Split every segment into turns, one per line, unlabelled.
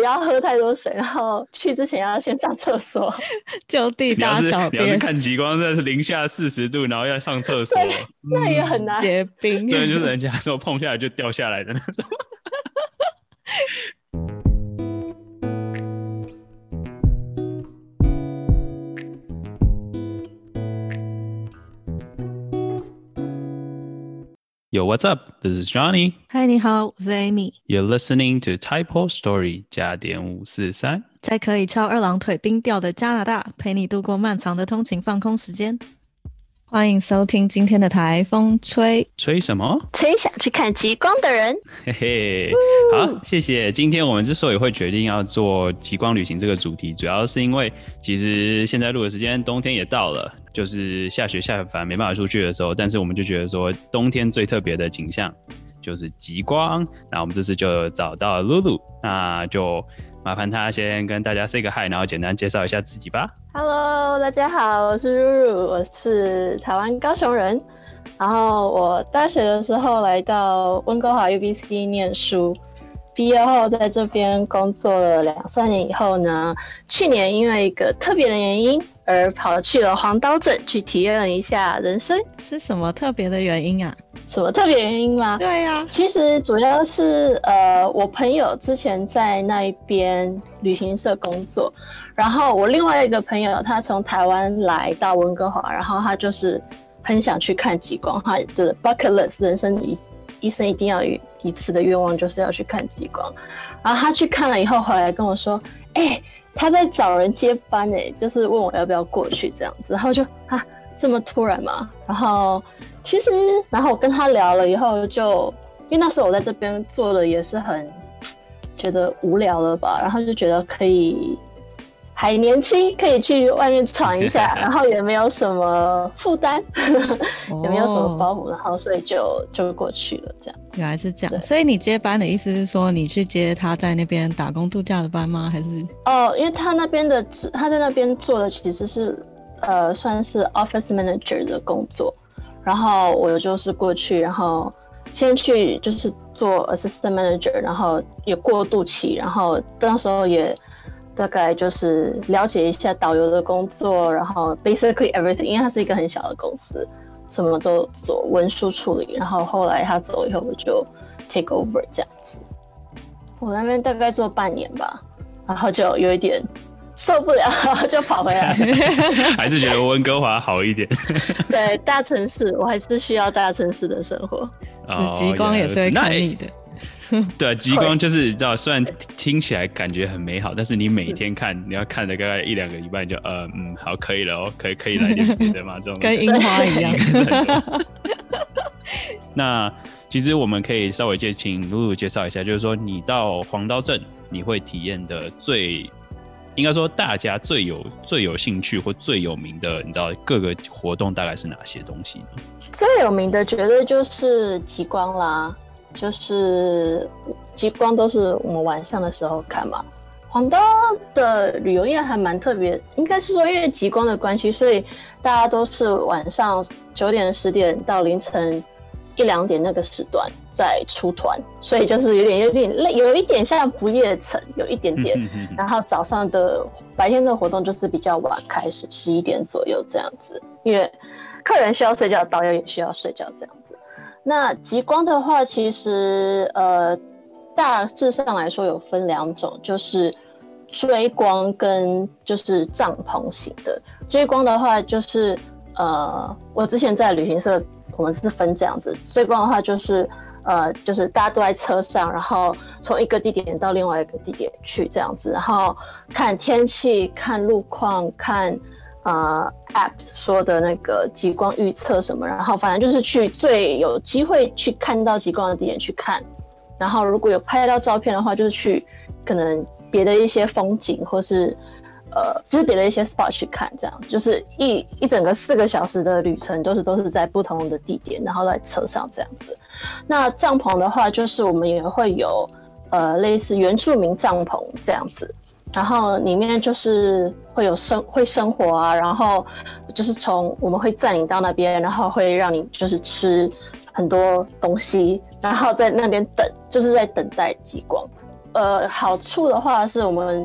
不要喝太多水，然后去之前要先上厕所。
就地大小
便。你要是看极光，真的是零下四十度，然后要上厕所，
那也很难
结冰。
对，就是人家说碰下来就掉下来的那种。Yo, what's up? This is Johnny.
Hi, 你好，我是 Amy.
You're listening to Typo Story 加点五四三，
在可以翘二郎腿冰钓的加拿大，陪你度过漫长的通勤放空时间。欢迎收听今天的台风吹
吹什么？
吹想去看极光的人。
嘿嘿，好，谢谢。今天我们之所以会决定要做极光旅行这个主题，主要是因为其实现在录的时间，冬天也到了，就是下雪下烦没办法出去的时候。但是我们就觉得说，冬天最特别的景象就是极光。那我们这次就找到了露露，那就。麻烦他先跟大家 say 个 hi，然后简单介绍一下自己吧。
Hello，大家好，我是露露，我是台湾高雄人。然后我大学的时候来到温哥华 UBC 念书，毕业后在这边工作了两三年以后呢，去年因为一个特别的原因而跑去了黄刀镇去体验了一下人生。
是什么特别的原因啊？
什么特别原因吗？
对呀，
其实主要是呃，我朋友之前在那一边旅行社工作，然后我另外一个朋友他从台湾来到温哥华，然后他就是很想去看极光，他的 bucket list 人生一一生一定要有一次的愿望就是要去看极光，然后他去看了以后回来跟我说，哎，他在找人接班哎，就是问我要不要过去这样子，然后就啊这么突然嘛，然后。其实，然后我跟他聊了以后，就因为那时候我在这边做的也是很觉得无聊了吧，然后就觉得可以还年轻，可以去外面闯一下，然后也没有什么负担，也没有什么包袱，然后所以就就过去了。这样
原来是这样，所以你接班的意思是说你去接他在那边打工度假的班吗？还是
哦，因为他那边的他在那边做的其实是呃算是 office manager 的工作。然后我就是过去，然后先去就是做 assistant manager，然后也过渡期，然后那时候也大概就是了解一下导游的工作，然后 basically everything，因为它是一个很小的公司，什么都做文书处理。然后后来他走以后，我就 take over 这样子。我那边大概做半年吧，然后就有一点。受不了，就跑回来。
还是觉得温哥华好一点。
对，大城市，我还是需要大城市的生活。
极光也是会看你的。
对，极光就是你知道，虽然听起来感觉很美好，但是你每天看，你要看的大概一两个礼拜，就呃嗯，好，可以了哦，可以可以来点别的嘛，这种
跟樱花一样。
那 其实我们可以稍微介请露露介绍一下，就是说你到黄刀镇，你会体验的最。应该说，大家最有最有兴趣或最有名的，你知道各个活动大概是哪些东西呢？
最有名的绝对就是极光啦，就是极光都是我们晚上的时候看嘛。黄刀的旅游业还蛮特别，应该是说因为极光的关系，所以大家都是晚上九点十点到凌晨。一两点那个时段在出团，所以就是有点有点累，有一点像不夜城，有一点点。然后早上的白天的活动就是比较晚开始，十一点左右这样子，因为客人需要睡觉，导游也需要睡觉这样子。那极光的话，其实呃大致上来说有分两种，就是追光跟就是帐篷型的。追光的话就是呃我之前在旅行社。我们是分这样子，追光的话就是，呃，就是大家都在车上，然后从一个地点到另外一个地点去这样子，然后看天气、看路况、看呃 App 说的那个极光预测什么，然后反正就是去最有机会去看到极光的地点去看，然后如果有拍得到照片的话，就是去可能别的一些风景或是。呃，就是别的一些 spot 去看，这样子，就是一一整个四个小时的旅程，都是都是在不同的地点，然后在车上这样子。那帐篷的话，就是我们也会有呃类似原住民帐篷这样子，然后里面就是会有生会生活啊，然后就是从我们会载你到那边，然后会让你就是吃很多东西，然后在那边等，就是在等待极光。呃，好处的话是我们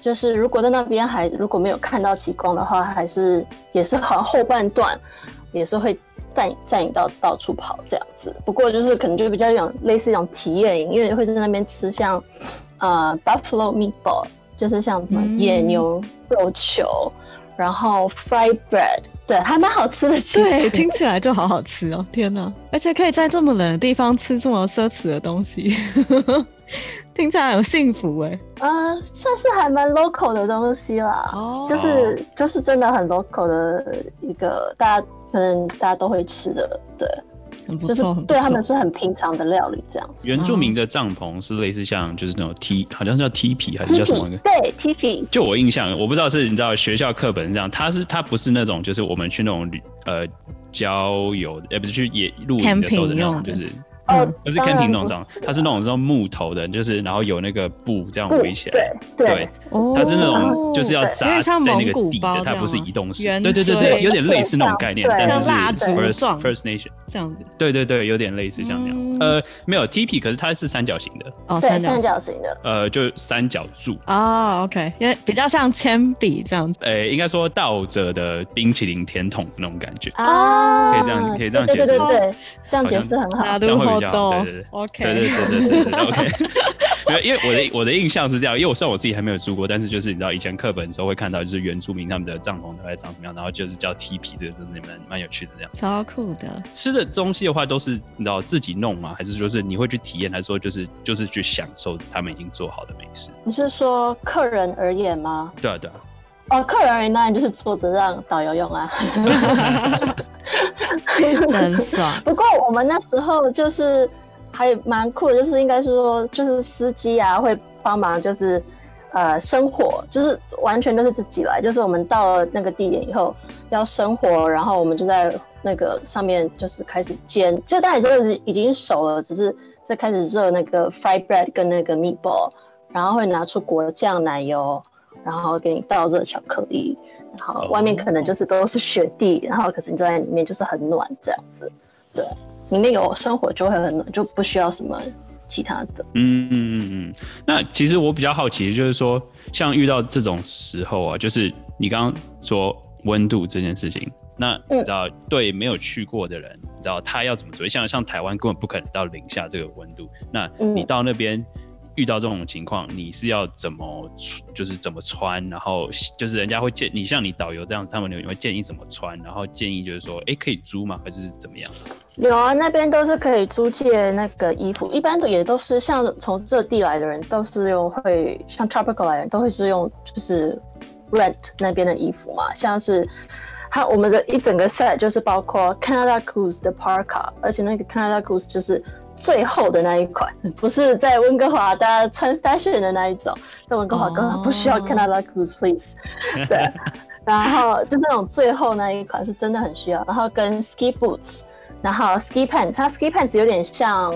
就是如果在那边还如果没有看到极光的话，还是也是好像后半段也是会带带你到到处跑这样子。不过就是可能就比较一种类似一种体验，因为会在那边吃像呃 buffalo meatball，就是像什么野牛肉球，然后 fried bread，对，还蛮好吃的。其
对，
实
听起来就好好吃哦！天哪，而且可以在这么冷的地方吃这么奢侈的东西，听起来很幸福哎。
呃，算是还蛮 local 的东西啦。
哦
就是就是真的很 local 的一个，大家可能大家都会吃的，对，就是
很不错，很不
对他们是很平常的料理这样子。
原住民的帐篷是类似像就是那种 T，，好像是叫 T 皮还是叫什么
对 Tipi，
就我印象，我不知道是你知道学校课本是这样，它是它不是那种就是我们去那种旅呃郊游，呃不是去野露营的时候的那种，就是不是
当然
camping 那种它是那种这种木头的，就是然后有那个布这样围起来，
对
对。它是那种就是要扎在那个底的，它不是移动式，
圆
对对对对，有点类似那种概念，但是是 First First Nation，
这样子。
对对对，有点类似像那样，
嗯。
呃没有 TP，可是它是三角形的，
哦，
对
三角
形。的，
呃就三角柱，
哦，OK，因为比较像铅笔这样子。
呃应该说倒着的冰淇淋甜筒那种感觉。
啊，
可以这样可以这样
对对对
解释
对对，这样解释很好。
这样会比较好对对对
，OK，
对对对对对对，OK。因为因为我的我的印象是这样，因为我虽然我自己还没有住过，但是就是你知道以前课本的时候会看到，就是原住民他们的帐篷大概长什么样，然后就是叫踢皮，这个真的蛮蛮有趣的这样。
超酷的。
吃的东西的话，都是你知道自己弄吗？还是说是你会去体验，还是说就是就是去享受他们已经做好的美食？
你是说客人而言吗？
对啊对啊，
哦，客人而言当然就是坐着让导游用啊。
真爽
不过我们那时候就是还蛮酷的，就是应该是说，就是司机啊会帮忙，就是呃生火，就是完全都是自己来。就是我们到了那个地点以后要生火，然后我们就在那个上面就是开始煎，就当然真的是已经熟了，只是在开始热那个 fried bread 跟那个 meatball，然后会拿出果酱、奶油。然后给你倒热巧克力，然后外面可能就是都是雪地，然后可是你坐在里面就是很暖这样子，对，里面有生活就会很暖，就不需要什么其他的。
嗯嗯嗯嗯。那其实我比较好奇，就是说，像遇到这种时候啊，就是你刚刚说温度这件事情，那你知道对没有去过的人，你知道他要怎么准备？像像台湾根本不可能到零下这个温度，那你
嗯
到那边。遇到这种情况，你是要怎么就是怎么穿，然后就是人家会建你像你导游这样子，他们有会建议怎么穿，然后建议就是说，哎，可以租吗？还是怎么样？
有啊，那边都是可以租借那个衣服，一般的也都是像从这地来的人，都是用会像 tropical 来的人都会是用就是 rent 那边的衣服嘛，像是。它我们的一整个 set 就是包括 Canada Goose 的 parka，而且那个 Canada Goose 就是最厚的那一款，不是在温哥华大家穿 fashion 的那一种，在温哥华根本不需要 Canada Goose please，、对，然后就是那种最后那一款是真的很需要，然后跟 ski boots，然后 ski pants，它 ski pants 有点像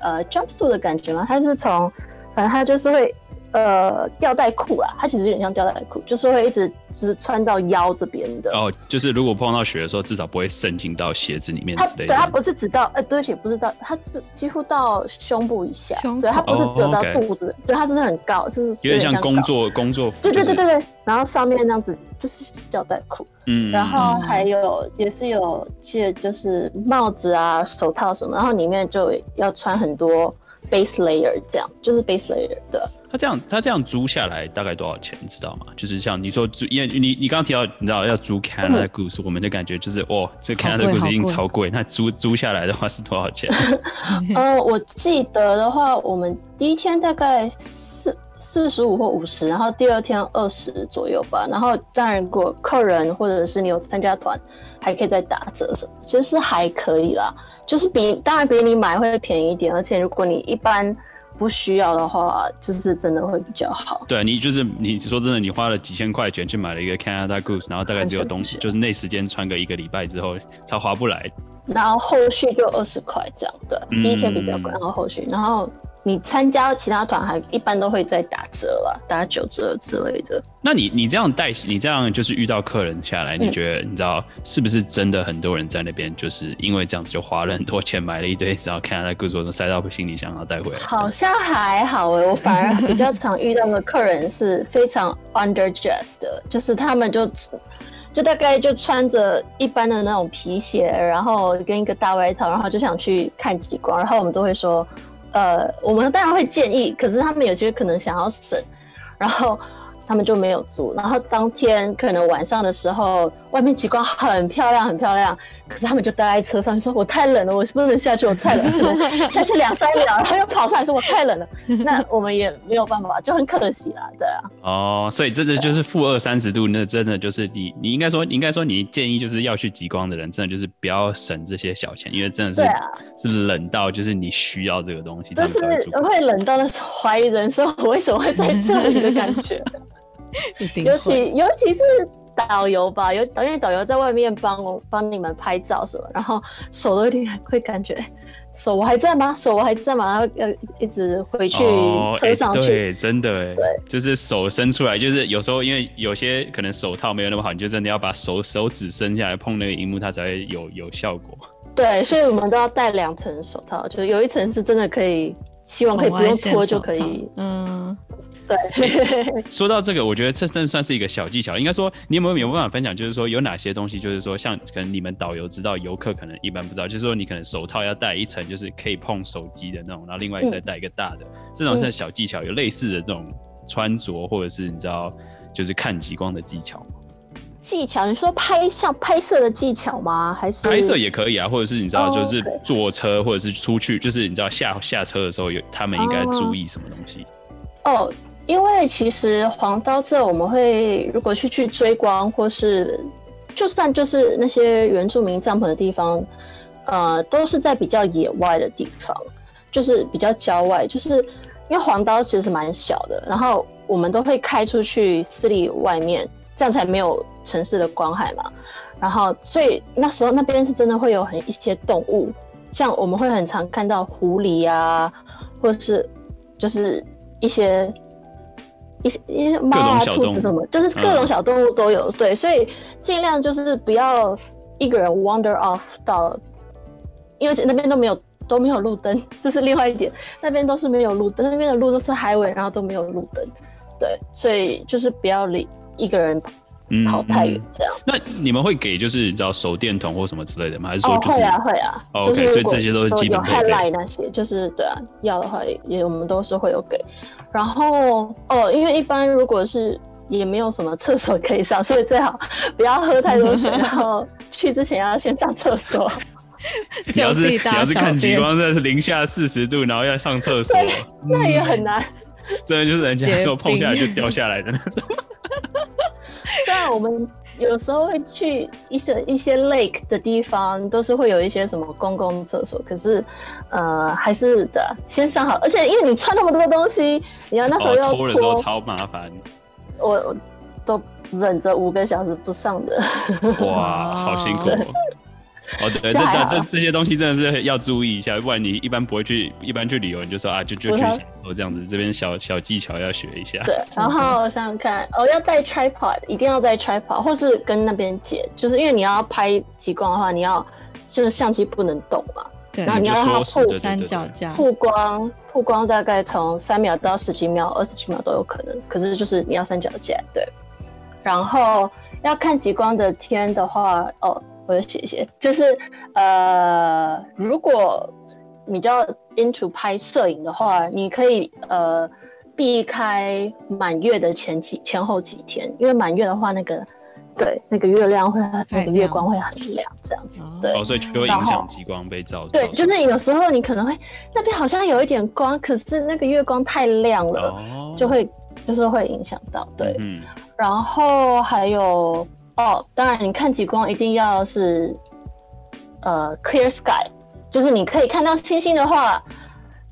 呃 jumpsuit 的感觉嘛，它是从反正它就是会。呃，吊带裤啊，它其实有点像吊带裤，就是会一直就是穿到腰这边的。
哦，就是如果碰到雪的时候，至少不会渗进到鞋子里面
它
之类的。
对它不是只到，呃，对不起，不是到，它只几乎到胸部以下，对，它不是只有到肚子，对，它是很高，是
有点像工，作工作服。
对对对对对，然后上面那样子就是吊带裤，
嗯，
然后
嗯
还有也是有些就是帽子啊、手套什么，然后里面就要穿很多 base layer，这样就是 base layer 的。
他这样他这样租下来大概多少钱，你知道吗？就是像你说租，因为你你刚刚提到你知道要租 Canada Goose，、我们的感觉就是哦，这 Canada Goose 已经超贵，那租租下来的话是多少钱？
呃，我记得的话，我们第一天大概四四十五或五十，然后第二天二十左右吧。然后当然，如果客人或者是你有参加团，还可以再打折什么，其实是还可以啦。就是比当然比你买会便宜一点，而且如果你一般不需要的话，就是真的会比较好。
对你就是你说真的，你花了几千块钱去买了一个 Canada Goose，然后大概只有东 西，就是那时间穿个一个礼拜之后，才划不来。
然后后续就二十块这样，对，
嗯
第一天比较贵，然后后续，然后你参加其他团还一般都会再打折了，打九折之类的。
那你你这样带，你这样就是遇到客人下来，你觉得你知道是不是真的很多人在那边就是因为这样子就花了很多钱买了一堆，然后看他在故事中塞到行李箱然后带回来？
好像还好哎，我反而比较常遇到的客人是非常 underdressed 的，就是他们就就大概就穿着一般的那种皮鞋，然后跟一个大外套，然后就想去看极光，然后我们都会说。呃，我们当然会建议，可是他们有些可能想要省，然后。他们就没有租，然后当天可能晚上的时候，外面极光很漂亮，很漂亮。可是他们就待在车上，说我太冷了，我是不能下去，我太冷了，下去两三秒，然后又跑上来说我太冷了。那我们也没有办法，就很可惜啦，对啊。
哦，所以这这就是负二三十度，那真的就是你，你应该说，应该说，你建议就是要去极光的人，真的就是不要省这些小钱，因为真的是是冷到就是你需要这个东西，
就是会冷到那种怀疑人生，我为什么会在这里的感觉。尤其尤其是导游吧，有因为导游在外面帮我帮你们拍照什么，然后手都有点会感觉手我还在吗？手我还在吗？然后要一直回去车上去，
对，真的
哎，对，
就是手伸出来，就是有时候因为有些可能手套没有那么好，你就真的要把手手指伸下来碰那个荧幕，它才会有有效果。
对，所以我们都要戴两层手套，就是有一层是真的可以，希望可以不用脱就可以，嗯。对，
说到这个，我觉得这真的算是一个小技巧。应该说，你有没有有办法分享？就是说，有哪些东西，就是说，像可能你们导游知道，游客可能一般不知道。就是说，你可能手套要戴一层，就是可以碰手机的那种，然后另外再戴一个大的，这种是小技巧。有类似的这种穿着，或者是你知道，就是看极光的技巧吗？
技巧？你说拍像拍摄的技巧吗？还是
拍摄也可以啊？或者是你知道，就是坐车或者是出去，就是你知道下下车的时候有他们应该注意什么东西？
哦。因为其实黄刀这我们会如果去去追光，或是就算就是那些原住民帐篷的地方，呃，都是在比较野外的地方，就是比较郊外，就是因为黄刀其实蛮小的，然后我们都会开出去四里外面，这样才没有城市的光害嘛。然后所以那时候那边是真的会有很一些动物，像我们会很常看到狐狸啊，或是就是一些。一些一些猫啊、兔子什么，就是各种小动物都有。对，所以尽量就是不要一个人 wander off 到，因为那边都没有都没有路灯，这是另外一点。那边都是没有路灯，那边的路都是 highway，然后都没有路灯。对，所以就是不要离一个人跑太远这样。
那你们会给就是你知道手电筒或什么之类的吗？还是说就是
会啊会啊
？OK，所以这些都是基本配备。
那些就是对啊，要的话也我们都是会有给。然后哦，因为一般如果是也没有什么厕所可以上，所以最好不要喝太多水，然后去之前要先上厕所。
你要是你要是看极光，真的是零下四十度，然后要上厕所，
那也很难。
真的就是人家说碰下来就掉下来的那种。
虽然我们。有时候会去一些一些 lake 的地方，都是会有一些什么公共厕所，可是，呃，还是的，先上好。而且因为你穿那么多东西，你要那时候要
脱的时候超麻烦。
我都忍着五个小时不上的。
哇，好辛苦。哦，对，这这这这些东西真的是要注意一下，不然你一般不会去，一般去旅游你就说啊，就就去哦这样子，这边小小技巧要学一下。
对，然后想想看，哦，要带 tripod，一定要带 tripod，或是跟那边借，就是因为你要拍极光的话，你要就是相机不能动嘛，
对，
然后你要让它曝
三脚架，
曝光，曝光大概从三秒到十几秒、二十几秒都有可能，可是就是你要三脚架，对，然后要看极光的天的话，哦。我就写一些，就是呃，如果比较 into 拍摄影的话，你可以呃避开满月的前几前后几天，因为满月的话，那个对那个月亮会那个月光会很亮，这样子对，
哦，所以就会影响极光被照。
对，就是有时候你可能会那边好像有一点光，可是那个月光太亮了，就会就是会影响到对，嗯，然后还有。哦，当然，你看极光一定要是呃 clear sky，就是你可以看到星星的话，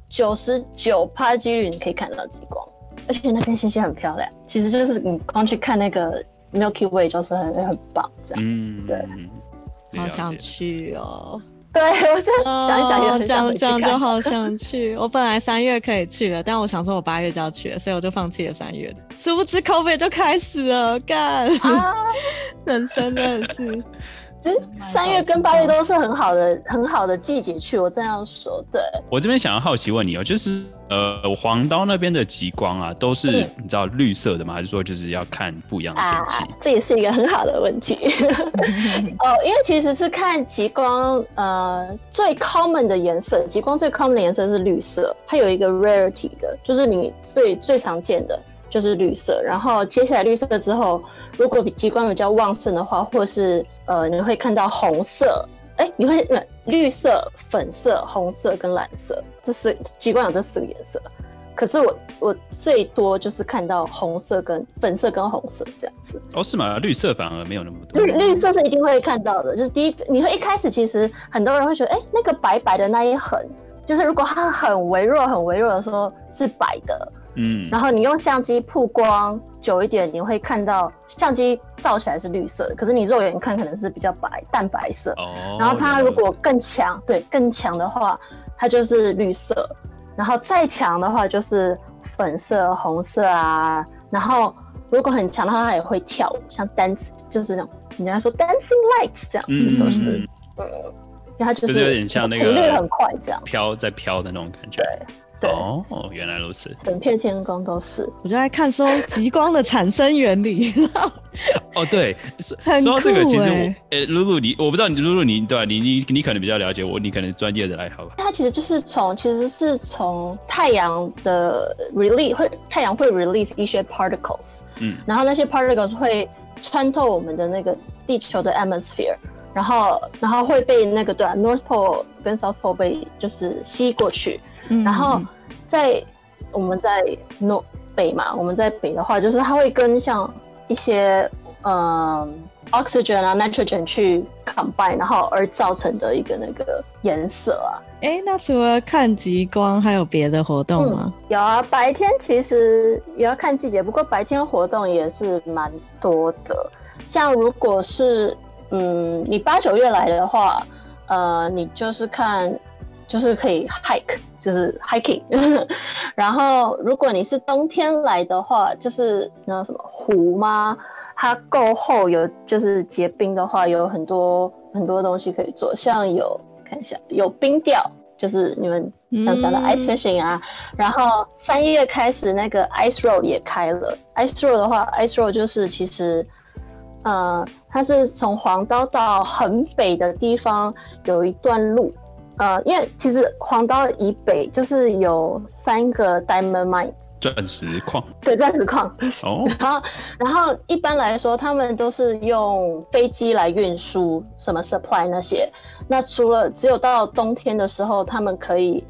九十九趴几率你可以看到极光，而且那边星星很漂亮。其实就是你光去看那个 Milky Way 就是很很棒，这样。嗯，对。
好想去哦。
对，我现在想一想也
哦
很想
讲讲
回去看
就好 想去。我本来三月可以去的，但我想说我八月就要去了，所以我就放弃了三月的。殊不知 COVID 就开始了，干，
啊。
人生真的是。
其实三月跟八月都是很好的很好的季节去，我这样说，对。
我这边想要好奇问你哦，就是呃黄刀那边的极光啊，都是
嗯
你知道绿色的吗？还是说就是要看不一样的天气？
这也是一个很好的问题。哦，因为其实是看极光，呃，最 common 的颜色，极光最 common 的颜色是绿色，它有一个 rarity 的，就是你最最常见的就是绿色。然后接下来绿色之后，如果比极光比较旺盛的话，或是呃，你会看到红色。哎，你会呃绿色、粉色、红色跟蓝色，这是极光有这四个颜色。可是我我最多就是看到红色跟粉色跟红色这样子，
哦，是吗？绿色反而没有那么多。
绿绿色是一定会看到的。就是第一，你会一开始其实很多人会觉得，哎、那个白白的那一横，就是如果它很微弱、很微弱的时候是白的，
嗯，
然后你用相机曝光久一点，你会看到相机照起来是绿色的，可是你肉眼看可能是比较白、淡白色。
哦，
然后它如果更强，对更强的话，它就是绿色，然后再强的话就是粉色、红色啊。然后如果很强的话，它也会跳舞，像 dance，就是那种人家说 dancing lights 这样子，
嗯
都是嗯，它就
就是是有点像那个
频率很快这样，
飘在飘的那种感觉。
对，
哦，原来如此。
整片天空都是。
我就在看说极光的产生原理，
哦，对，说说到这个，其实我
欸，
露露你，我不知道你露露你对吧、你你你可能比较了解我，你可能专业的来好吧？
它其实就是从，其实是从太阳的 release 会，太阳会 release 一些 particles，
嗯，
然后那些 particles 会穿透我们的那个地球的 atmosphere，然后然后会被那个对啊，North Pole 跟 South Pole 被就是吸过去，
嗯
然后在我们在 North 北嘛，我们在北的话，就是它会跟像一些嗯 oxygen 啊 nitrogen 去 combine，然后而造成的一个那个颜色啊。
哎、那除了看极光，还有别的活动吗？
有啊，白天其实也要看季节，不过白天活动也是蛮多的。像如果是嗯，你八九月来的话，呃，你就是看就是可以 hike，就是 hiking。然后如果你是冬天来的话，就是那什么湖吗？它够厚，有就是结冰的话，有很多很多东西可以做，像有看一下有冰钓，就是你们像讲的
嗯
ice fishing 啊，然后三月开始那个 ice road 也开了。ice road 的话，ice road 就是其实，呃，它是从黄岛到很北的地方有一段路，呃，因为其实黄刀以北就是有三个 diamond mine，
钻石矿
对，钻石矿。
哦，
然后，然后一般来说，他们都是用飞机来运输什么 supply 那些。那除了只有到冬天的时候，他们可以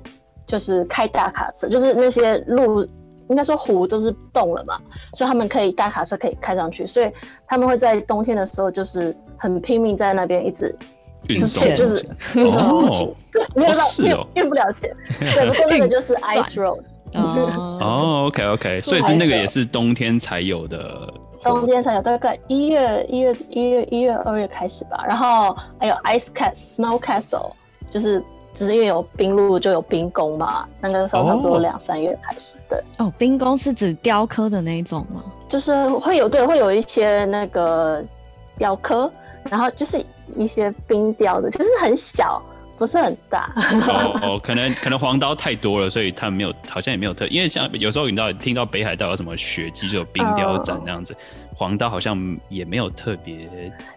就是开大卡车，就是那些路应该说湖都是冻了嘛，所以他们可以大卡车可以开上去，所以他们会在冬天的时候就是很拼命在那边一直就
运送
是就 是
哦，
对，运不到运
是哦
运不了钱，对，不过那个就是 ice road。
哦，
哦，OK OK，所以是那个也是冬天才有的。
冬天才有，大概一月、一月、一月、一月、二月开始吧。然后还有 ice castle、snow castle，就是只是因为有冰路就有冰宫嘛。那个时候差不多
哦
两三月开始，对，
哦，冰宫是指雕刻的那一种吗？
就是会有对会有一些那个雕刻，然后就是一些冰雕的，就是很小，不是很大。
哦哦，可能 可能黄刀太多了，所以他们没有，好像也没有特，因为像有时候你知道听到北海道有什么雪季，就有冰雕展那样子，黄刀好像也没有特别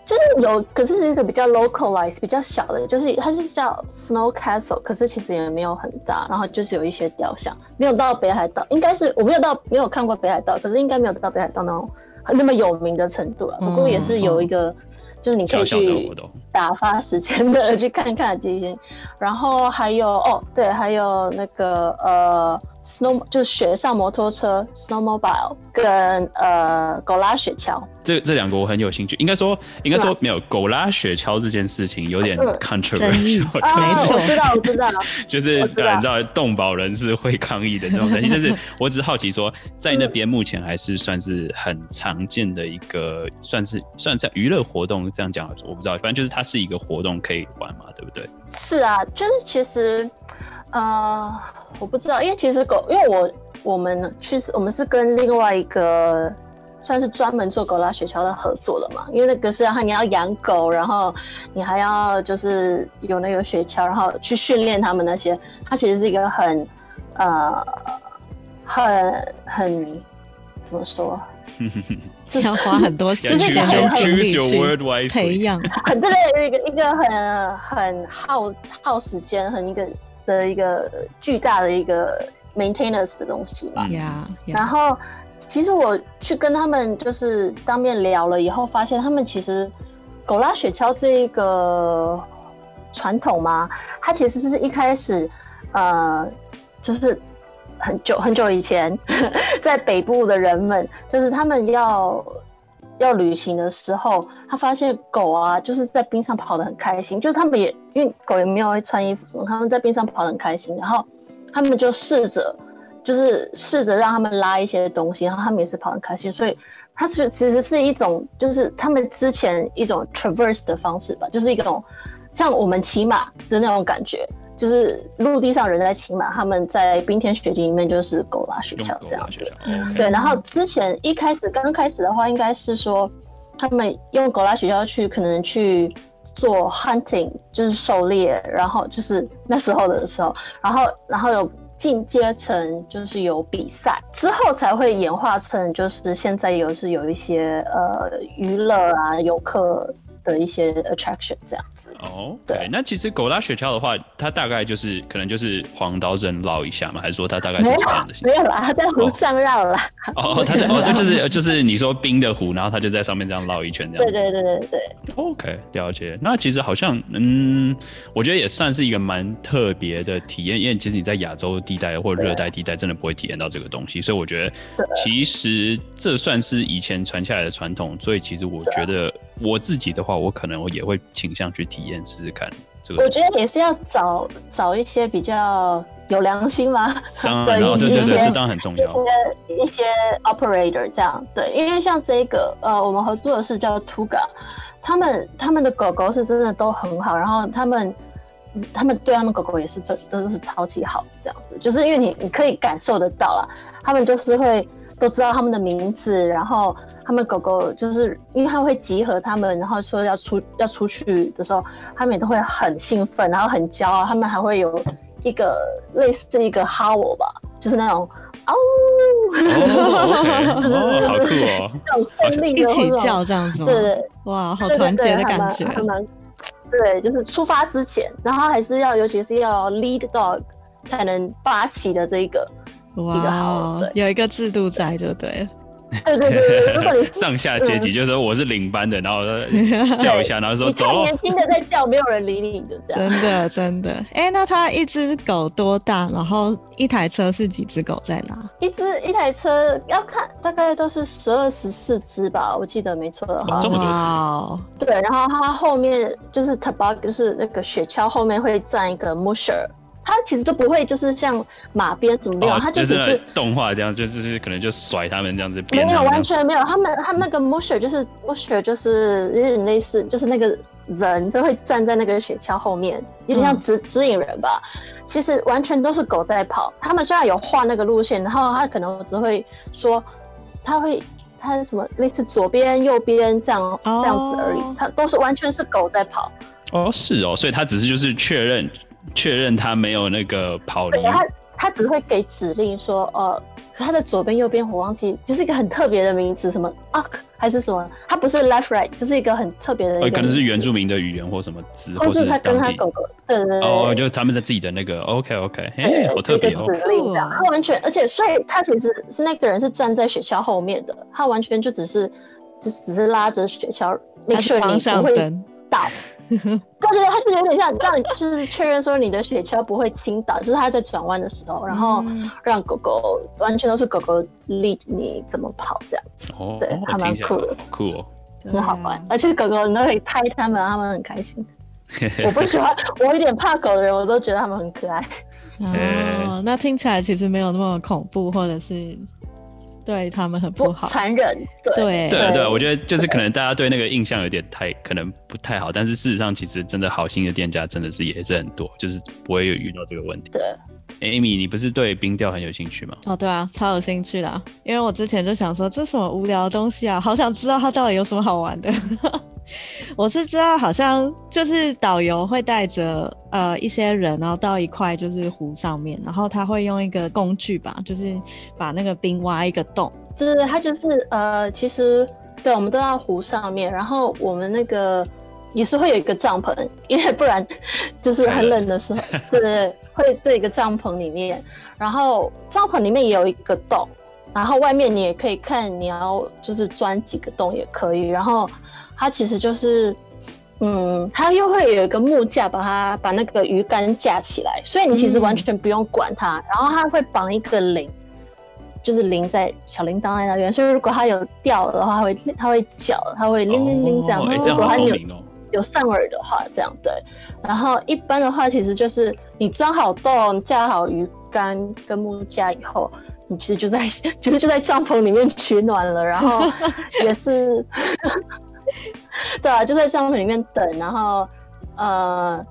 就是有，可是是一个比较 localized、比较小的，就是它是叫 Snow Castle，可是其实也没有很大，然后就是有一些雕像，没有到北海道，应该是我没有到没有看过北海道，可是应该没有到北海道那种那么有名的程度了。不过也是有一个，就是你可以去。打发时间的 去看看极星，然后还有哦，对，还有那个呃 snow 就是雪上摩托车 snowmobile 跟呃狗拉雪橇。
这这两个我很有兴趣。应该说，应该说没有狗拉雪橇这件事情有点 controversial。
没错，我知道，我知道，
就是你知道动保人士会抗议的那种东西。但是我只是好奇说，在那边目前还是算是很常见的一个，算是算在娱乐活动这样讲，我不知道，反正就是它是一个活动可以玩嘛，对不对？
是啊，就是其实。呃，我不知道，因为其实狗，因为我我们去我们是跟另外一个算是专门做狗拉雪橇的合作了嘛，因为那个是然后你要养狗，然后你还要就是有那个雪橇，然后去训练他们那些，它其实是一个很呃很很怎么说，
要花很多时间很精力去培养，
很对，一个一个很很耗耗时间，很一个。的一个巨大的一个 maintenance 的东西嘛，然后其实我去跟他们就是当面聊了以后，发现他们其实狗拉雪橇这一个传统嘛，它其实是一开始呃，就是很久很久以前，在北部的人们，就是他们要。要旅行的时候，他发现狗啊，就是在冰上跑得很开心。就是他们也因为狗也没有会穿衣服什么，他们在冰上跑得很开心。然后他们就试着，就是试着让他们拉一些东西，然后他们也是跑很开心。所以它是其实是一种，就是他们之前一种 traverse 的方式吧，就是一种像我们骑马的那种感觉。就是陆地上人在骑马，他们在冰天雪地里面就是狗拉雪橇这样子。对，然后之前一开始刚开始的话，应该是说他们用狗拉雪橇去可能去做 hunting，就是狩猎，然后就是那时候的时候，然后然后有进阶成就是有比赛之后才会演化成就是现在有是有一些呃娱乐啊游客。的一些 attraction 这样子哦，
对，那其实狗拉雪橇的话，它大概就是可能就是黄刀针绕一下嘛，还是说它大概是这样的？
没有啦，它在湖上绕啦。
哦，它在哦，就就是就是你说冰的湖，然后它就在上面这样绕一圈这样。
对对对对对。
OK，了解。那其实好像嗯，我觉得也算是一个蛮特别的体验，因为其实你在亚洲地带或热带地带真的不会体验到这个东西，所以我觉得其实这算是以前传下来的传统，所以其实我觉得。我自己的话，我可能我也会倾向去体验试试看这个。
我觉得也是要找找一些比较有良心吗，
当然，对 对对，这当然很重要。
一些一些 operator 这样，对，因为像这个呃，我们合作的是叫 Tuga，他们他们的狗狗是真的都很好，然后他们他们对他们狗狗也是这都是超级好这样子，就是因为你你可以感受得到了，他们就是会都知道他们的名字，然后。他们狗狗就是因为它会集合他们，然后说要出要出去的时候，他们也都会很兴奋，然后很骄傲。他们还会有一个类似一个 howl 吧，就是那种
哦，哦，好酷哦，
这种胜利
一起叫这样子，
对对，
哇，好团结的感觉。
对，就是出发之前，然后还是要，尤其是要 lead dog 才能发起的这一个一个好，
有一个制度在就对了。
对对对，如果你
上下阶级，就是说我是领班的，然后 叫一下，然后说走。
年轻的在叫，没有人理你的这样。
真的真的，哎，那他一只狗多大？然后一台车是几只狗在哪？
一只一台车要看，大概都是十二十四只吧，我记得没错的话。
这么多
只。对，然后它后面就是 tabag 就是那个雪橇后面会站一个 musher。它其实都不会，就是像马鞭怎么样，它就只是
动画这样，就是是可能就甩他们这样子。
没有，完全没有。他们他那个 musher 就是 musher 就是有点类似，就是那个人都会站在那个雪橇后面，有点像指指引人吧。其实完全都是狗在跑。他们虽然有画那个路线，然后他可能只会说，他会他什么类似左边右边这样这样子而已。他都是完全是狗在跑。
哦，是哦，所以他只是就是确认。确认他没有那个跑离，
他他只会给指令说，呃，他的左边右边我忘记，就是一个很特别的名词，什么 ark 还是什么，他不是 left right，就是一个很特别的，
可能是原住民的语言或什么字，
或是他跟他狗狗，对对对，哦，
就是他们的自己的那个，OK OK，哎，好特别哦，
指令他完全，而且所以他其实是那个人是站在雪橇后面的，他完全就只是就只是拉着雪橇，make sure 你不会倒。对 对，它就有点像让你就是确认说你的雪橇不会倾倒，就是它在转弯的时候，然后让狗狗完全都是狗狗立你怎么跑这样。
哦，
对还蛮酷的，
酷哦，
很好玩，而且狗狗你都可以拍它们，它们很开心。我不喜欢，我有点怕狗的人，我都觉得它们很可爱。
哦，那听起来其实没有那么恐怖，或者是。对他们很不好，
残忍。
对
对对，我觉得就是可能大家对那个印象有点太可能不太好，但是事实上其实真的好心的店家真的是也是很多，就是不会有遇到这个问题。
对
，Amy，你不是对冰钓很有兴趣吗？
哦，对啊，超有兴趣的，因为我之前就想说这什么无聊的东西啊，好想知道它到底有什么好玩的。我是知道，好像就是导游会带着呃一些人，然后到一块就是湖上面，然后他会用一个工具吧，就是把那个冰挖一个洞。
就是它就是呃，其实对，我们都在湖上面，然后我们那个也是会有一个帐篷，因为不然 就是很冷的时候，对对对，会在一个帐篷里面，然后帐篷里面也有一个洞，然后外面你也可以看你要就是钻几个洞也可以，然后。它其实就是，嗯，它又会有一个木架，把它把那个鱼竿架起来，所以你其实完全不用管它。然后它会绑一个铃，就是铃在小铃铛在那边，所以如果它有掉的话，它会它会叫，它会铃铃铃这样。如果它有有上饵的话，这样对。然后一般的话，其实就是你装好洞、架好鱼竿跟木架以后，你其实就在其实 就在帐篷里面取暖了，然后 也是。对啊，就在帐篷里面等，然后呃，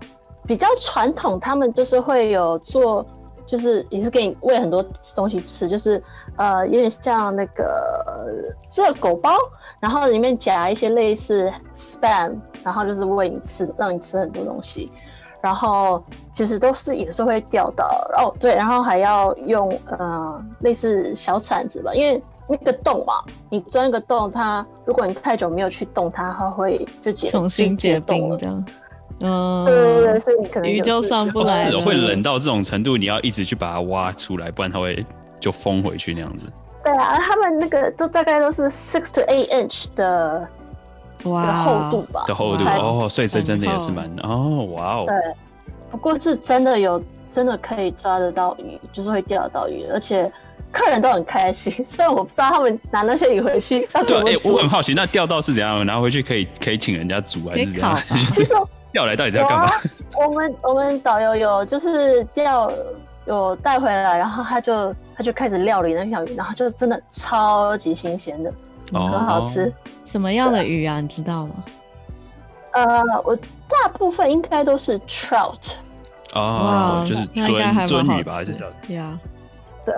比较传统，他们就是会有做，就是也是给你喂很多东西吃，就是呃，有点像那个热狗包，然后里面夹一些类似 spam，然后就是喂你吃，让你吃很多东西，然后其实都是也是会钓到哦，对，然后还要用呃类似小铲子吧，因为。那个洞嘛，你钻个洞，它如果你太久没有去动它，它会就解
重新解冻这样。
嗯，对对对，所以你可能
鱼就上不来，
是会冷到这种程度，你要一直去把它挖出来，不然它会就封回去那样子。
对啊，他们那个都大概都是 six to eight inch 的哇厚度吧，
的厚度哦，所以这真的也是蛮哦，哇哦。
对，不过是真的有真的可以抓得到鱼，就是会钓得到鱼，而且。客人都很开心，虽然我不知道他们拿那些鱼回去要怎么
对，我很好奇，那钓到是怎样？拿回去可以可以请人家煮还是怎样？
其实
钓来到底在干嘛？
我们我们导游有就是钓有带回来，然后他就他就开始料理那条鱼，然后就真的超级新鲜的，很好吃。
什么样的鱼啊？你知道吗？
呃，我大部分应该都是 trout，
哦，就是鳟鳟鱼吧，还是叫
呀？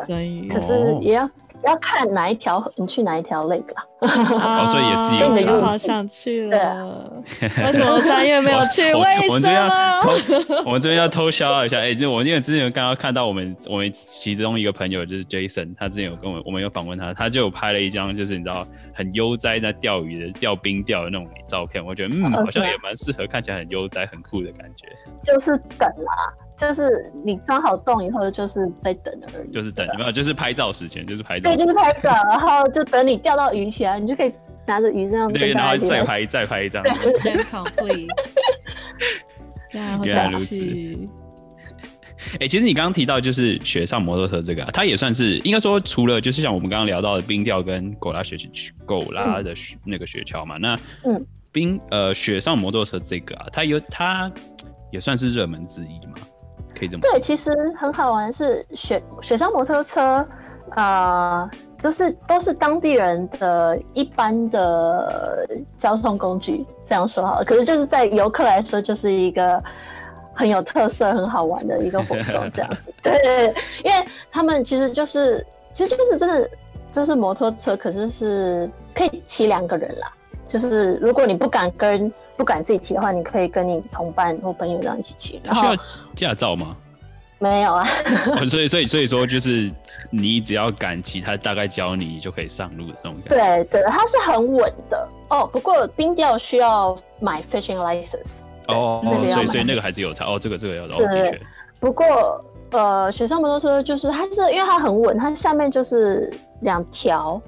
对，可是也要要看哪一条，你去哪一条 lake
啊？所以也是有
差。好想去了，为什么三月没有去？为什么？
我们这边要偷笑一下，哎，就我因为之前有刚刚看到我们我们其中一个朋友就是 Jason，他之前有跟我我们有访问他，他就有拍了一张就是你知道很悠哉在钓鱼的钓冰钓的那种照片，我觉得嗯好像也蛮适合，看起来很悠哉很酷的感觉。
就是等啦。就是你装好洞以后，就是在等而已。
就是等，没有？就是拍照时间，就是拍照。
对，就是拍照，然后就等你钓到鱼起来，你就可以拿着鱼这样。
对，然后再拍，再拍一张。
全场 please。原来如此。
哎，其实你刚刚提到就是雪上摩托车这个，它也算是应该说，除了就是像我们刚刚聊到的冰钓跟狗拉雪狗拉的那个雪橇嘛，那嗯，冰呃雪上摩托车这个啊，它有它也算是热门之一嘛。可以这么
对，其实很好玩，是雪雪上摩托车，啊，都是都是当地人的一般的交通工具，这样说好了。可是就是在游客来说，就是一个很有特色、很好玩的一个活动，这样子。对，因为他们其实就是，其实就是真的就是摩托车，可是是可以骑两个人啦。就是如果你不敢跟。不敢自己骑的话，你可以跟你同伴或朋友这样一起骑。
需要驾照吗？
没有啊。
所以，所以，所以说，就是你只要敢骑，他大概教你就可以上路的那种
感觉。对对，它是很稳的哦。不过冰钓需要买 fishing license。
哦哦，所以所以那个还是有差哦。这个这个要的，的确。
不过呃，雪上摩托车就是它是因为它很稳，它下面就是两条。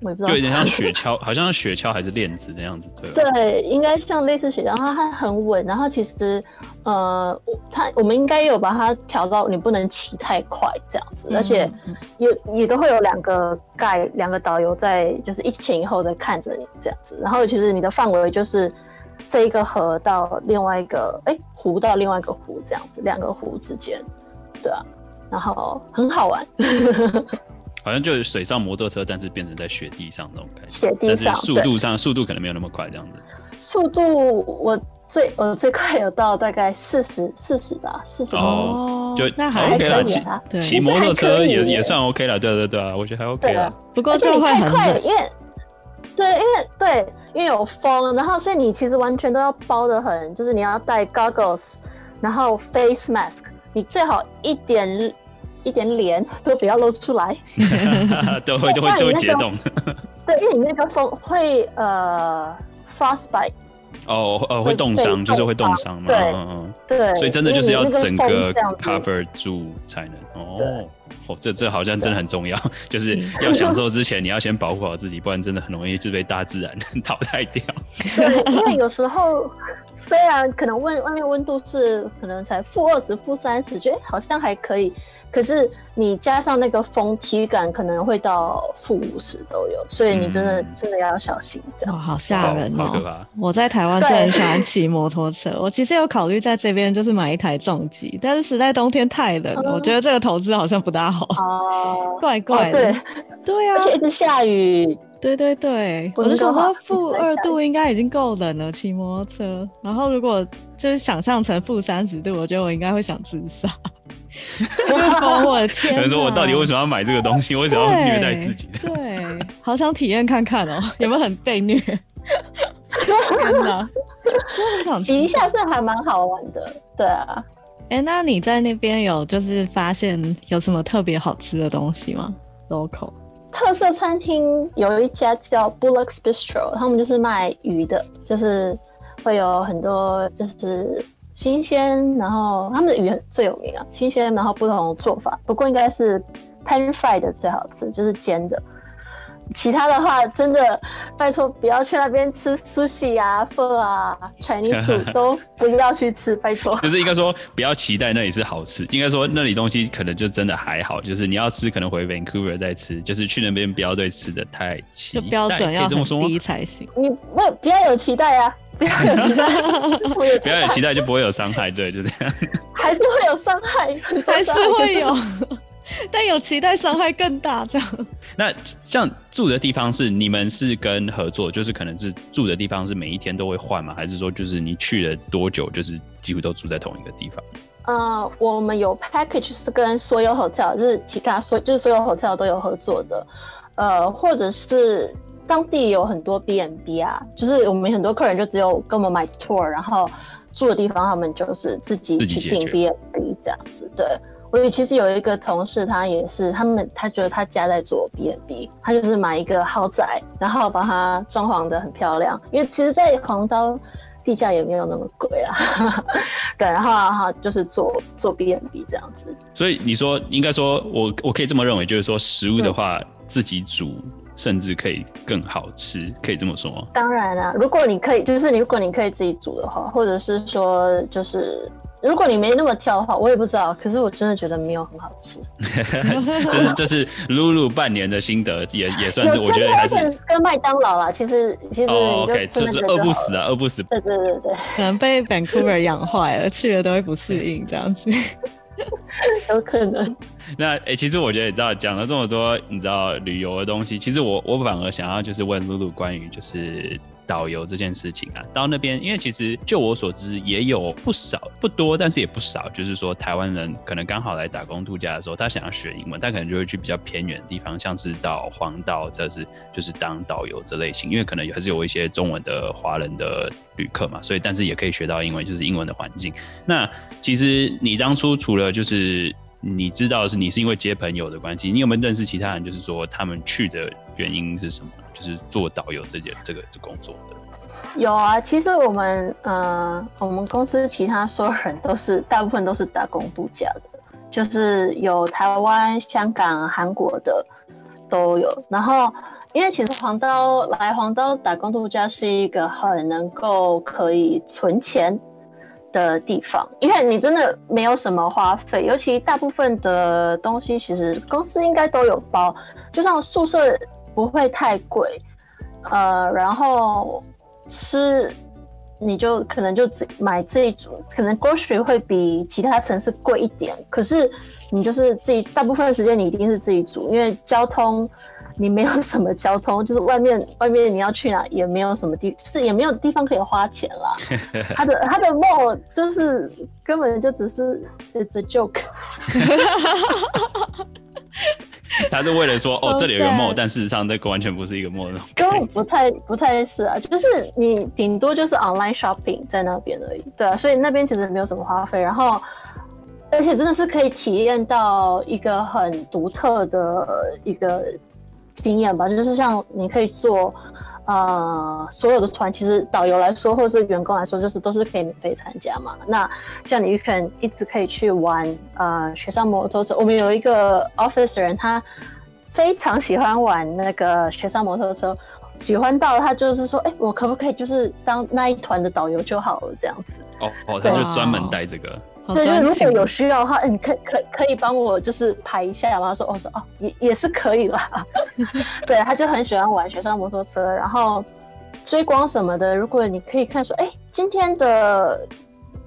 我也不知道。
就有点像雪橇，好像雪橇还是链子那样子，对吧？
对，应该像类似雪橇，它它很稳。然后其实，呃，他我们应该有把它调到你不能骑太快这样子，而且也也都会有两个盖，两个导游在，就是一前一后的看着你这样子。然后其实你的范围就是这一个河到另外一个，哎，湖到另外一个湖这样子，两个湖之间，对啊。然后很好玩，
好像就是水上摩托车，但是变成在雪地上那种感觉。
雪地上，
速度上速度可能没有那么快，这样子。
速度我最我最快有到大概四十四十吧，四十
哦，就
那还
OK
了，
骑骑摩托车也也算 OK 了，对对对啊，我觉得还 OK 了。
不过就会很
快，因为对，因为对，因为有风，然后所以你其实完全都要包的很，就是你要戴 goggles，然后 face mask，你最好一点。一点脸都不要露出来，
都会都会都会解冻。
对，因为你那个风会呃 frostbite。
哦哦，会冻伤，就是会冻伤嘛。
对对，
所以真的就是要整个 cover 住才能哦。哦，这这好像真的很重要，就是要享受 之前，你要先保护好自己，不然真的很容易就被大自然 淘汰掉。
对，因为有时候虽然可能温外面温度是可能才负二十、负三十，觉得好像还可以。可是你加上那个风，体感可能会到负五十都有，所以你真的真的要小心。这样
哇，好吓人
哦！
我在台湾是很喜欢骑摩托车，我其实有考虑在这边就是买一台重机，但是实在冬天太冷，我觉得这个投资好像不大好。哦，怪怪的。
对
对啊，
而且一直下雨。
对对对，我就想说负二度应该已经够冷了，骑摩托车。然后如果就是想象成负三十度，我觉得我应该会想自杀。我的天！有
人说我到底为什么要买这个东西？为什么要虐待自己？
对，好想体验看看哦，有没有很被虐？天哪！我想
骑一下是还蛮好玩的。对啊，
哎，那你在那边有就是发现有什么特别好吃的东西吗？Local
特色餐厅有一家叫 Bullock's Bistro，他们就是卖鱼的，就是会有很多就是。新鲜，然后他们的鱼最有名啊，新鲜，然后不同做法，不过应该是 pan fried 的最好吃，就是煎的。其他的话，真的拜托不要去那边吃 sushi 啊、pho 啊、Chinese food 都不要去吃，拜托。
就是应该说不要期待那里是好吃，应该说那里东西可能就真的还好，就是你要吃可能回 Vancouver 再吃，就是去那边不要对吃的太期待，
标准要
很
低才行。
你不不要有期待啊。不要有期待，不
要有期待就不会有伤害，对，就这样。
还是会有伤害，
还是会有，但有期待伤害更大，这样。
那像住的地方是你们是跟合作，就是可能是住的地方是每一天都会换吗？还是说就是你去了多久，就是几乎都住在同一个地方？
呃，我们有 package 是跟所有 hotel，就是其他所就是所有 hotel 都有合作的，呃，或者是。当地有很多 B n B 啊，就是我们很多客人就只有跟我们买 tour，然后住的地方他们就是自己去订 B n B 这样子。对，我其实有一个同事，他也是，他们他觉得他家在做 B n B，他就是买一个豪宅，然后把它装潢的很漂亮，因为其实，在黄刀地价也没有那么贵啊。对，然后哈就是做做 B n B 这样子。
所以你说，应该说我我可以这么认为，就是说食物的话，自己煮。甚至可以更好吃，可以这么说吗？
当然啦，如果你可以，就是你如果你可以自己煮的话，或者是说，就是如果你没那么挑的话，我也不知道。可是我真的觉得没有很好吃。
这是 这是露露半年的心得，也也算是我觉得还是
跟麦当劳啦。其实其实
OK，
就是
饿不死啊，饿不死。
对对对对，
可能被 Vancouver 养坏了，去了都会不适应这样子。
有可能。
那哎，其实我觉得你知道讲了这么多，你知道旅游的东西，其实我我反而想要就是问露露关于就是。导游这件事情啊，到那边，因为其实就我所知，也有不少不多，但是也不少，就是说台湾人可能刚好来打工度假的时候，他想要学英文，他可能就会去比较偏远的地方，像是到黄岛，这是就是当导游这类型，因为可能还是有一些中文的华人的旅客嘛，所以但是也可以学到英文，就是英文的环境。那其实你当初除了就是你知道是你是因为接朋友的关系，你有没有认识其他人？就是说他们去的原因是什么？就是做导游这件这个这工作的。
有啊，其实我们呃，我们公司其他所有人都是大部分都是打工度假的，就是有台湾、香港、韩国的都有。然后因为其实黄刀来黄刀打工度假是一个很能够可以存钱的地方，因为你真的没有什么花费，尤其大部分的东西其实公司应该都有包，就像宿舍不会太贵，呃，然后吃你就可能就自买自己煮，可能 grocery 会比其他城市贵一点，可是你就是自己大部分的时间你一定是自己煮，因为交通。你没有什么交通，就是外面外面你要去哪也没有什么地，是也没有地方可以花钱啦。他的他的梦就是根本就只是 it's a joke。
他是为了说哦这里有个梦，但事实上这个完全不是一个梦。
根本不太不太是啊，就是你顶多就是 online shopping 在那边而已。对啊，所以那边其实没有什么花费，然后而且真的是可以体验到一个很独特的一个。经验吧，就是像你可以做，呃，所有的团，其实导游来说，或者是员工来说，就是都是可以免费参加嘛。那像你可能一直可以去玩，呃，雪上摩托车。我们有一个 office 人，他非常喜欢玩那个雪上摩托车，喜欢到他就是说，哎，我可不可以就是当那一团的导游就好了，这样子。
哦哦，他就专门带这个。
对，就如果有需要的话，你，可可可以帮我就是排一下吗？他说，我说哦，也也是可以啦。对，他就很喜欢玩雪上摩托车，然后追光什么的。如果你可以看说，哎，今天的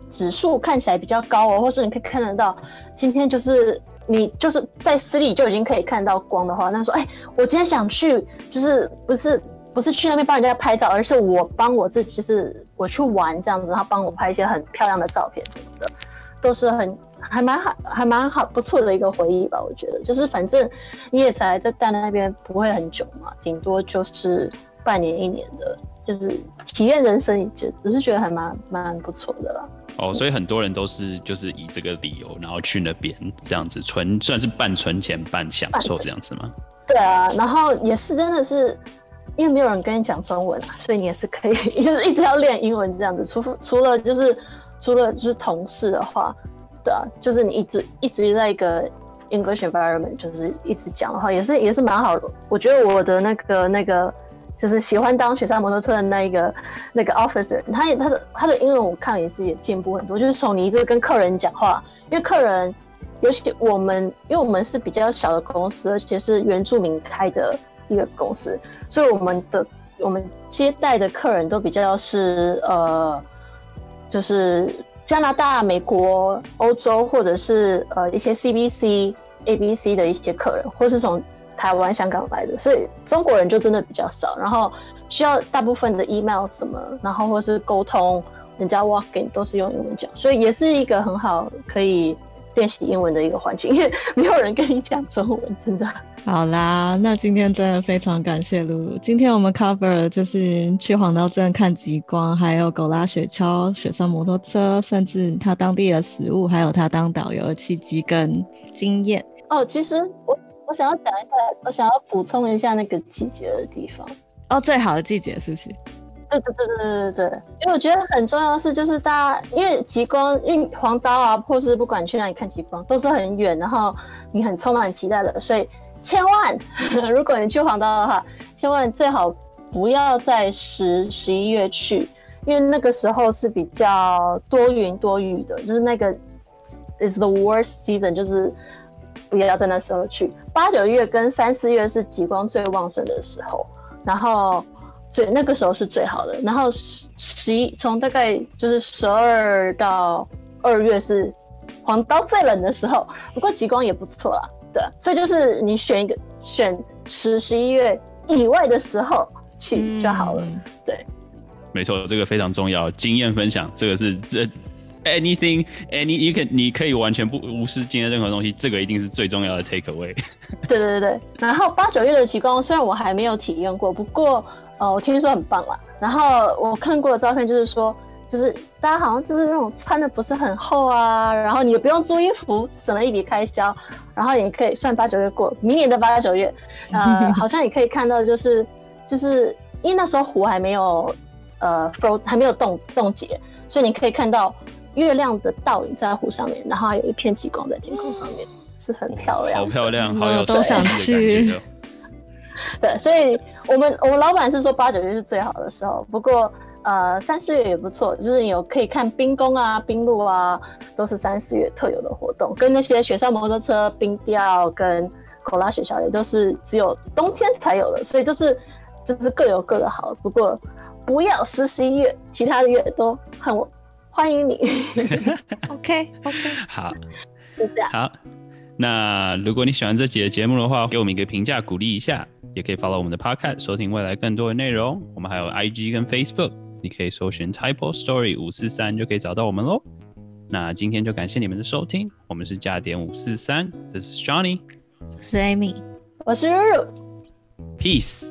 指数看起来比较高哦，或是你可以看得到今天就是你就是在私里就已经可以看到光的话，那说，哎，我今天想去，就是不是不是去那边帮人家拍照，而是我帮我自己，就是我去玩这样子，然后帮我拍一些很漂亮的照片什么的。都是很还蛮好，还蛮好不错的一个回忆吧。我觉得，就是反正你也才在丹那边不会很久嘛，顶多就是半年一年的，就是体验人生，就只是觉得还蛮蛮不错的啦。
哦，所以很多人都是就是以这个理由，然后去那边这样子存，算是半存钱半享受这样子吗？
对啊，然后也是真的是因为没有人跟你讲中文啊，所以你也是可以 就是一直要练英文这样子，除除了就是。除了就是同事的话，对啊，就是你一直一直在一个 English environment，就是一直讲的话，也是也是蛮好的。我觉得我的那个那个就是喜欢当雪山摩托车的那一个那个 officer，他也他的他的英文我看也是也进步很多。就是从你一直跟客人讲话，因为客人尤其我们，因为我们是比较小的公司，而且是原住民开的一个公司，所以我们的我们接待的客人都比较是呃。就是加拿大、美国、欧洲，或者是呃一些 CBC、ABC 的一些客人，或是从台湾、香港来的，所以中国人就真的比较少。然后需要大部分的 email 什么，然后或是沟通，人家 walking 都是用英文讲，所以也是一个很好可以练习英文的一个环境，因为没有人跟你讲中文，真的。
好啦，那今天真的非常感谢露露。今天我们 cover 就是去黄刀镇看极光，还有狗拉雪橇、雪上摩托车，甚至他当地的食物，还有他当导游的契机跟经验。
哦，其实我我想要讲一下，我想要补充一下那个季节的地方。
哦，最好的季节是不是？
对对对对对对。因为我觉得很重要的是，就是大家因为极光，因为黄刀啊，或是不管去哪里看极光，都是很远，然后你很充满期待的，所以。千万，如果你去黄岛的话，千万最好不要在十十一月去，因为那个时候是比较多云多雨的，就是那个 is the worst season，就是不要在那时候去。八九月跟三四月是极光最旺盛的时候，然后所以那个时候是最好的。然后十十一从大概就是十二到二月是黄刀最冷的时候，不过极光也不错啦。对所以就是你选一个选十十一月以外的时候去就好了。对，
没错，这个非常重要。经验分享，这个是这 anything any you can 你可以完全不无视今天任何东西，这个一定是最重要的 take away。
对对对对。然后八九月的极光，虽然我还没有体验过，不过呃，我听说很棒啦。然后我看过的照片就是说。就是大家好像就是那种穿的不是很厚啊，然后你也不用租衣服，省了一笔开销，然后也可以算八九月过明年的八九月，呃，好像也可以看到，就是就是因为那时候湖还没有呃 froze 还没有冻冻结，所以你可以看到月亮的倒影在湖上面，然后还有一片极光在天空上面，是很漂亮，
好漂亮，好有
都想去。
对，所以我们我们老板是说八九月是最好的时候，不过呃三四月也不错，就是有可以看冰宫啊、冰路啊，都是三四月特有的活动，跟那些雪上摩托车、冰钓跟口拉雪橇也都是只有冬天才有的，所以就是就是各有各的好。不过不要十十一月，其他的月都很欢迎你。
OK OK，
好，
就这样。
好。那如果你喜欢这集的节目的话，给我们一个评价，鼓励一下，也可以 follow 我们的 podcast，收听未来更多的内容。我们还有 IG 跟 Facebook，你可以搜寻 Typo Story 五四三就可以找到我们喽。那今天就感谢你们的收听，我们是加点五四三，This is Johnny，
我是 Amy。
我是露露。
Peace。